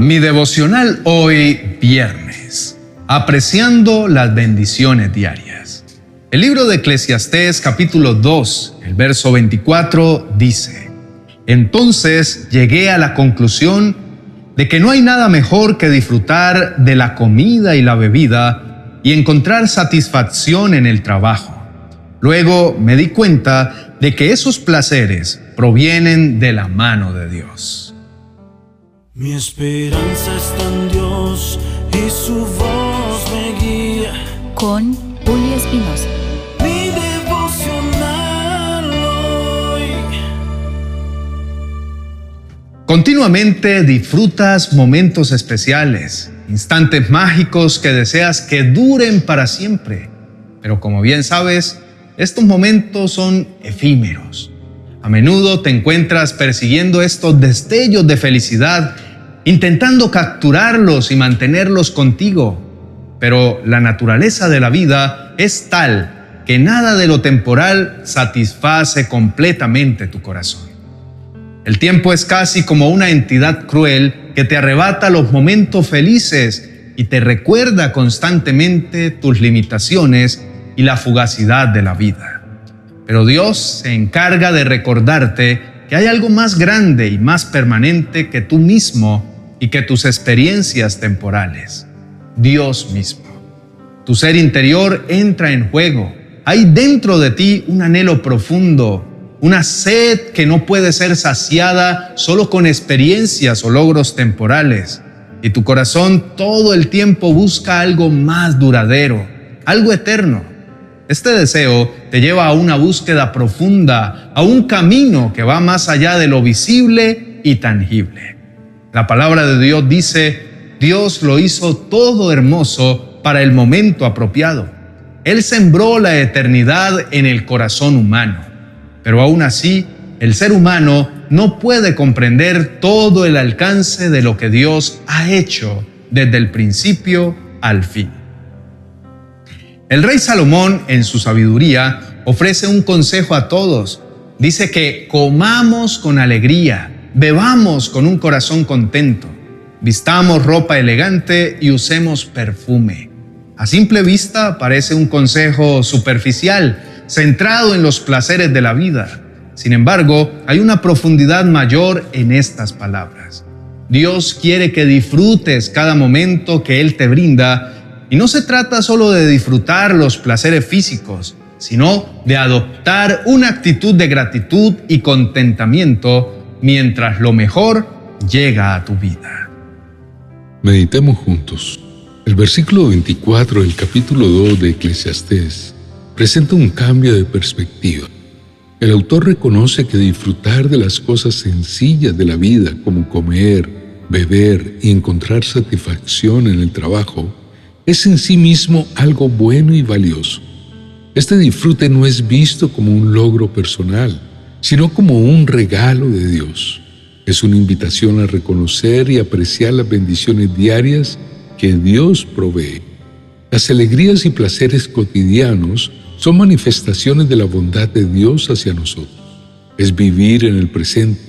Mi devocional hoy viernes, apreciando las bendiciones diarias. El libro de Eclesiastés capítulo 2, el verso 24 dice, Entonces llegué a la conclusión de que no hay nada mejor que disfrutar de la comida y la bebida y encontrar satisfacción en el trabajo. Luego me di cuenta de que esos placeres provienen de la mano de Dios. Mi esperanza está en Dios y su voz me guía. Con Julio Espinosa. Mi devocional hoy. Continuamente disfrutas momentos especiales, instantes mágicos que deseas que duren para siempre. Pero como bien sabes, estos momentos son efímeros. A menudo te encuentras persiguiendo estos destellos de felicidad, intentando capturarlos y mantenerlos contigo. Pero la naturaleza de la vida es tal que nada de lo temporal satisface completamente tu corazón. El tiempo es casi como una entidad cruel que te arrebata los momentos felices y te recuerda constantemente tus limitaciones y la fugacidad de la vida. Pero Dios se encarga de recordarte que hay algo más grande y más permanente que tú mismo y que tus experiencias temporales. Dios mismo. Tu ser interior entra en juego. Hay dentro de ti un anhelo profundo, una sed que no puede ser saciada solo con experiencias o logros temporales. Y tu corazón todo el tiempo busca algo más duradero, algo eterno. Este deseo te lleva a una búsqueda profunda, a un camino que va más allá de lo visible y tangible. La palabra de Dios dice, Dios lo hizo todo hermoso para el momento apropiado. Él sembró la eternidad en el corazón humano, pero aún así el ser humano no puede comprender todo el alcance de lo que Dios ha hecho desde el principio al fin. El rey Salomón, en su sabiduría, ofrece un consejo a todos. Dice que comamos con alegría, bebamos con un corazón contento, vistamos ropa elegante y usemos perfume. A simple vista parece un consejo superficial, centrado en los placeres de la vida. Sin embargo, hay una profundidad mayor en estas palabras. Dios quiere que disfrutes cada momento que Él te brinda y no se trata solo de disfrutar los placeres físicos, sino de adoptar una actitud de gratitud y contentamiento mientras lo mejor llega a tu vida. Meditemos juntos. El versículo 24 del capítulo 2 de Eclesiastés presenta un cambio de perspectiva. El autor reconoce que disfrutar de las cosas sencillas de la vida, como comer, beber y encontrar satisfacción en el trabajo, es en sí mismo algo bueno y valioso. Este disfrute no es visto como un logro personal, sino como un regalo de Dios. Es una invitación a reconocer y apreciar las bendiciones diarias que Dios provee. Las alegrías y placeres cotidianos son manifestaciones de la bondad de Dios hacia nosotros. Es vivir en el presente,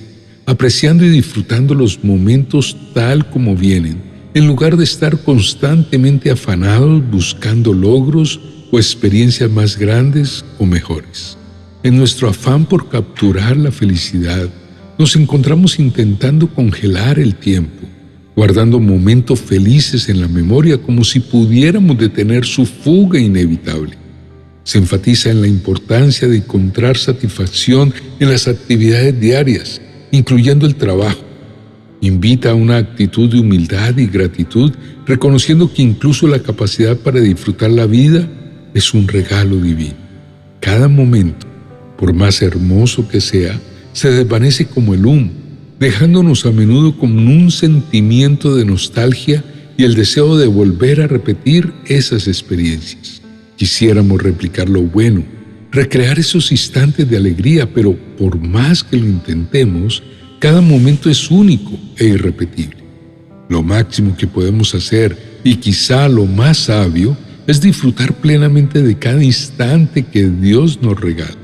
apreciando y disfrutando los momentos tal como vienen en lugar de estar constantemente afanados buscando logros o experiencias más grandes o mejores. En nuestro afán por capturar la felicidad, nos encontramos intentando congelar el tiempo, guardando momentos felices en la memoria como si pudiéramos detener su fuga inevitable. Se enfatiza en la importancia de encontrar satisfacción en las actividades diarias, incluyendo el trabajo, Invita a una actitud de humildad y gratitud, reconociendo que incluso la capacidad para disfrutar la vida es un regalo divino. Cada momento, por más hermoso que sea, se desvanece como el humo, dejándonos a menudo con un sentimiento de nostalgia y el deseo de volver a repetir esas experiencias. Quisiéramos replicar lo bueno, recrear esos instantes de alegría, pero por más que lo intentemos, cada momento es único e irrepetible. Lo máximo que podemos hacer, y quizá lo más sabio, es disfrutar plenamente de cada instante que Dios nos regala.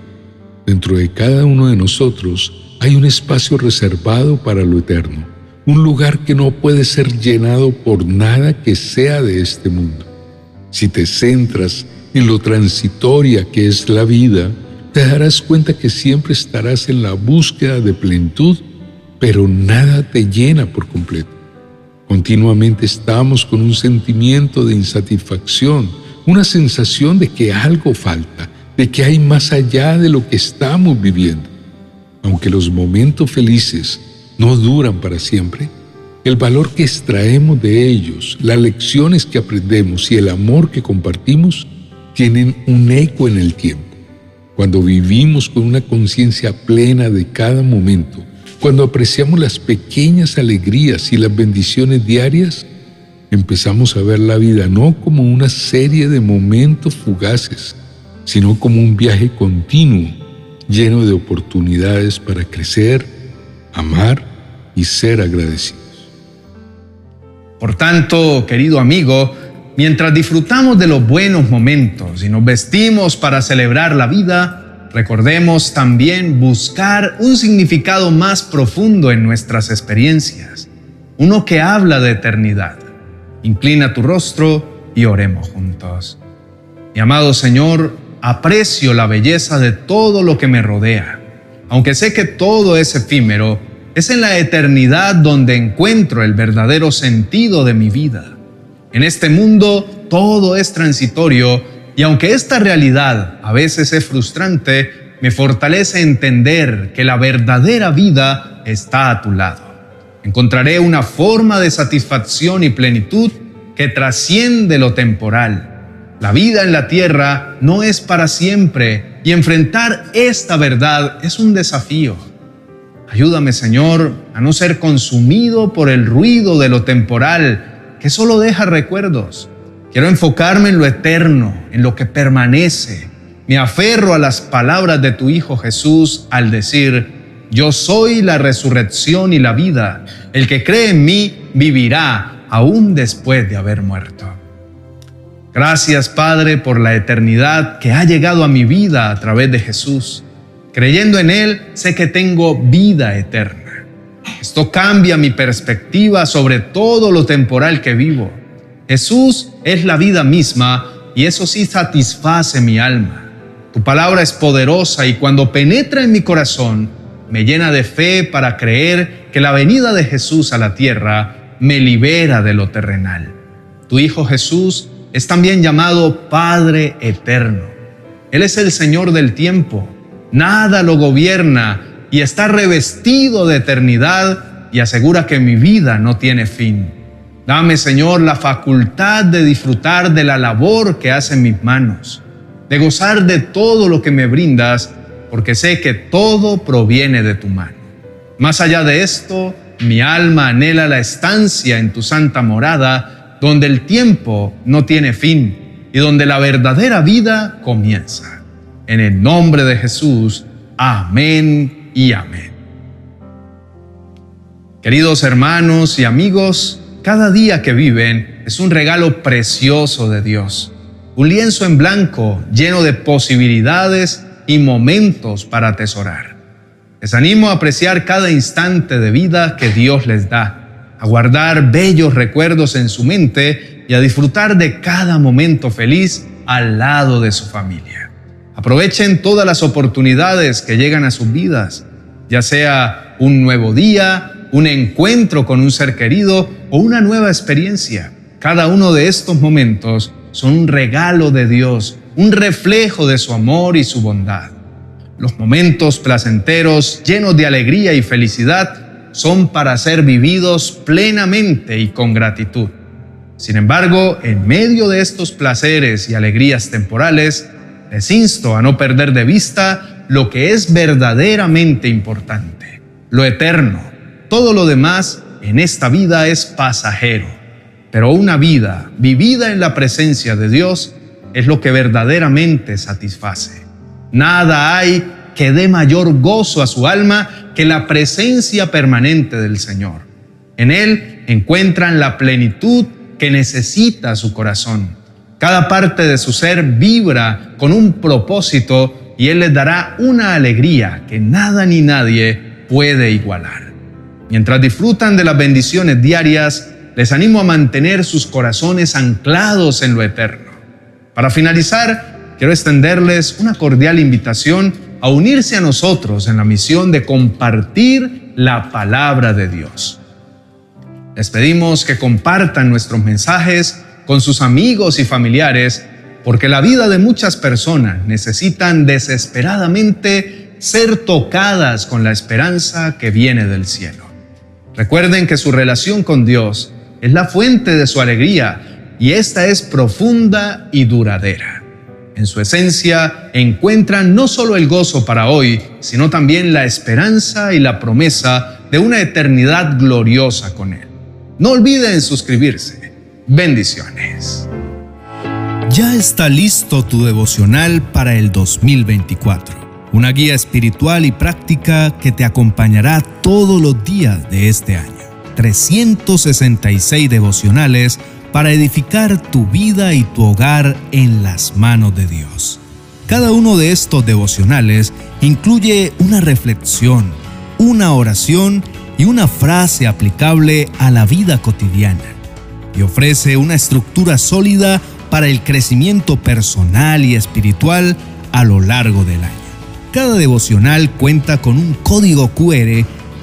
Dentro de cada uno de nosotros hay un espacio reservado para lo eterno, un lugar que no puede ser llenado por nada que sea de este mundo. Si te centras en lo transitoria que es la vida, te darás cuenta que siempre estarás en la búsqueda de plenitud, pero nada te llena por completo. Continuamente estamos con un sentimiento de insatisfacción, una sensación de que algo falta, de que hay más allá de lo que estamos viviendo. Aunque los momentos felices no duran para siempre, el valor que extraemos de ellos, las lecciones que aprendemos y el amor que compartimos tienen un eco en el tiempo. Cuando vivimos con una conciencia plena de cada momento, cuando apreciamos las pequeñas alegrías y las bendiciones diarias, empezamos a ver la vida no como una serie de momentos fugaces, sino como un viaje continuo, lleno de oportunidades para crecer, amar y ser agradecidos. Por tanto, querido amigo, mientras disfrutamos de los buenos momentos y nos vestimos para celebrar la vida, recordemos también buscar un significado más profundo en nuestras experiencias, uno que habla de eternidad. Inclina tu rostro y oremos juntos. Mi amado Señor, aprecio la belleza de todo lo que me rodea. Aunque sé que todo es efímero, es en la eternidad donde encuentro el verdadero sentido de mi vida. En este mundo todo es transitorio y aunque esta realidad a veces es frustrante, me fortalece entender que la verdadera vida está a tu lado. Encontraré una forma de satisfacción y plenitud que trasciende lo temporal. La vida en la tierra no es para siempre y enfrentar esta verdad es un desafío. Ayúdame, Señor, a no ser consumido por el ruido de lo temporal que solo deja recuerdos Quiero enfocarme en lo eterno, en lo que permanece. Me aferro a las palabras de tu Hijo Jesús al decir, yo soy la resurrección y la vida. El que cree en mí vivirá aún después de haber muerto. Gracias Padre por la eternidad que ha llegado a mi vida a través de Jesús. Creyendo en Él, sé que tengo vida eterna. Esto cambia mi perspectiva sobre todo lo temporal que vivo. Jesús es la vida misma y eso sí satisface mi alma. Tu palabra es poderosa y cuando penetra en mi corazón, me llena de fe para creer que la venida de Jesús a la tierra me libera de lo terrenal. Tu Hijo Jesús es también llamado Padre Eterno. Él es el Señor del tiempo. Nada lo gobierna y está revestido de eternidad y asegura que mi vida no tiene fin. Dame, Señor, la facultad de disfrutar de la labor que hacen mis manos, de gozar de todo lo que me brindas, porque sé que todo proviene de tu mano. Más allá de esto, mi alma anhela la estancia en tu santa morada, donde el tiempo no tiene fin y donde la verdadera vida comienza. En el nombre de Jesús, amén y amén. Queridos hermanos y amigos, cada día que viven es un regalo precioso de Dios, un lienzo en blanco lleno de posibilidades y momentos para atesorar. Les animo a apreciar cada instante de vida que Dios les da, a guardar bellos recuerdos en su mente y a disfrutar de cada momento feliz al lado de su familia. Aprovechen todas las oportunidades que llegan a sus vidas, ya sea un nuevo día, un encuentro con un ser querido o una nueva experiencia. Cada uno de estos momentos son un regalo de Dios, un reflejo de su amor y su bondad. Los momentos placenteros, llenos de alegría y felicidad, son para ser vividos plenamente y con gratitud. Sin embargo, en medio de estos placeres y alegrías temporales, les insto a no perder de vista lo que es verdaderamente importante, lo eterno, todo lo demás en esta vida es pasajero, pero una vida vivida en la presencia de Dios es lo que verdaderamente satisface. Nada hay que dé mayor gozo a su alma que la presencia permanente del Señor. En Él encuentran la plenitud que necesita su corazón. Cada parte de su ser vibra con un propósito y Él les dará una alegría que nada ni nadie puede igualar. Mientras disfrutan de las bendiciones diarias, les animo a mantener sus corazones anclados en lo eterno. Para finalizar, quiero extenderles una cordial invitación a unirse a nosotros en la misión de compartir la palabra de Dios. Les pedimos que compartan nuestros mensajes con sus amigos y familiares, porque la vida de muchas personas necesitan desesperadamente ser tocadas con la esperanza que viene del cielo. Recuerden que su relación con Dios es la fuente de su alegría y esta es profunda y duradera. En su esencia encuentran no solo el gozo para hoy, sino también la esperanza y la promesa de una eternidad gloriosa con Él. No olviden suscribirse. Bendiciones. Ya está listo tu devocional para el 2024. Una guía espiritual y práctica que te acompañará todos los días de este año. 366 devocionales para edificar tu vida y tu hogar en las manos de Dios. Cada uno de estos devocionales incluye una reflexión, una oración y una frase aplicable a la vida cotidiana y ofrece una estructura sólida para el crecimiento personal y espiritual a lo largo del año. Cada devocional cuenta con un código QR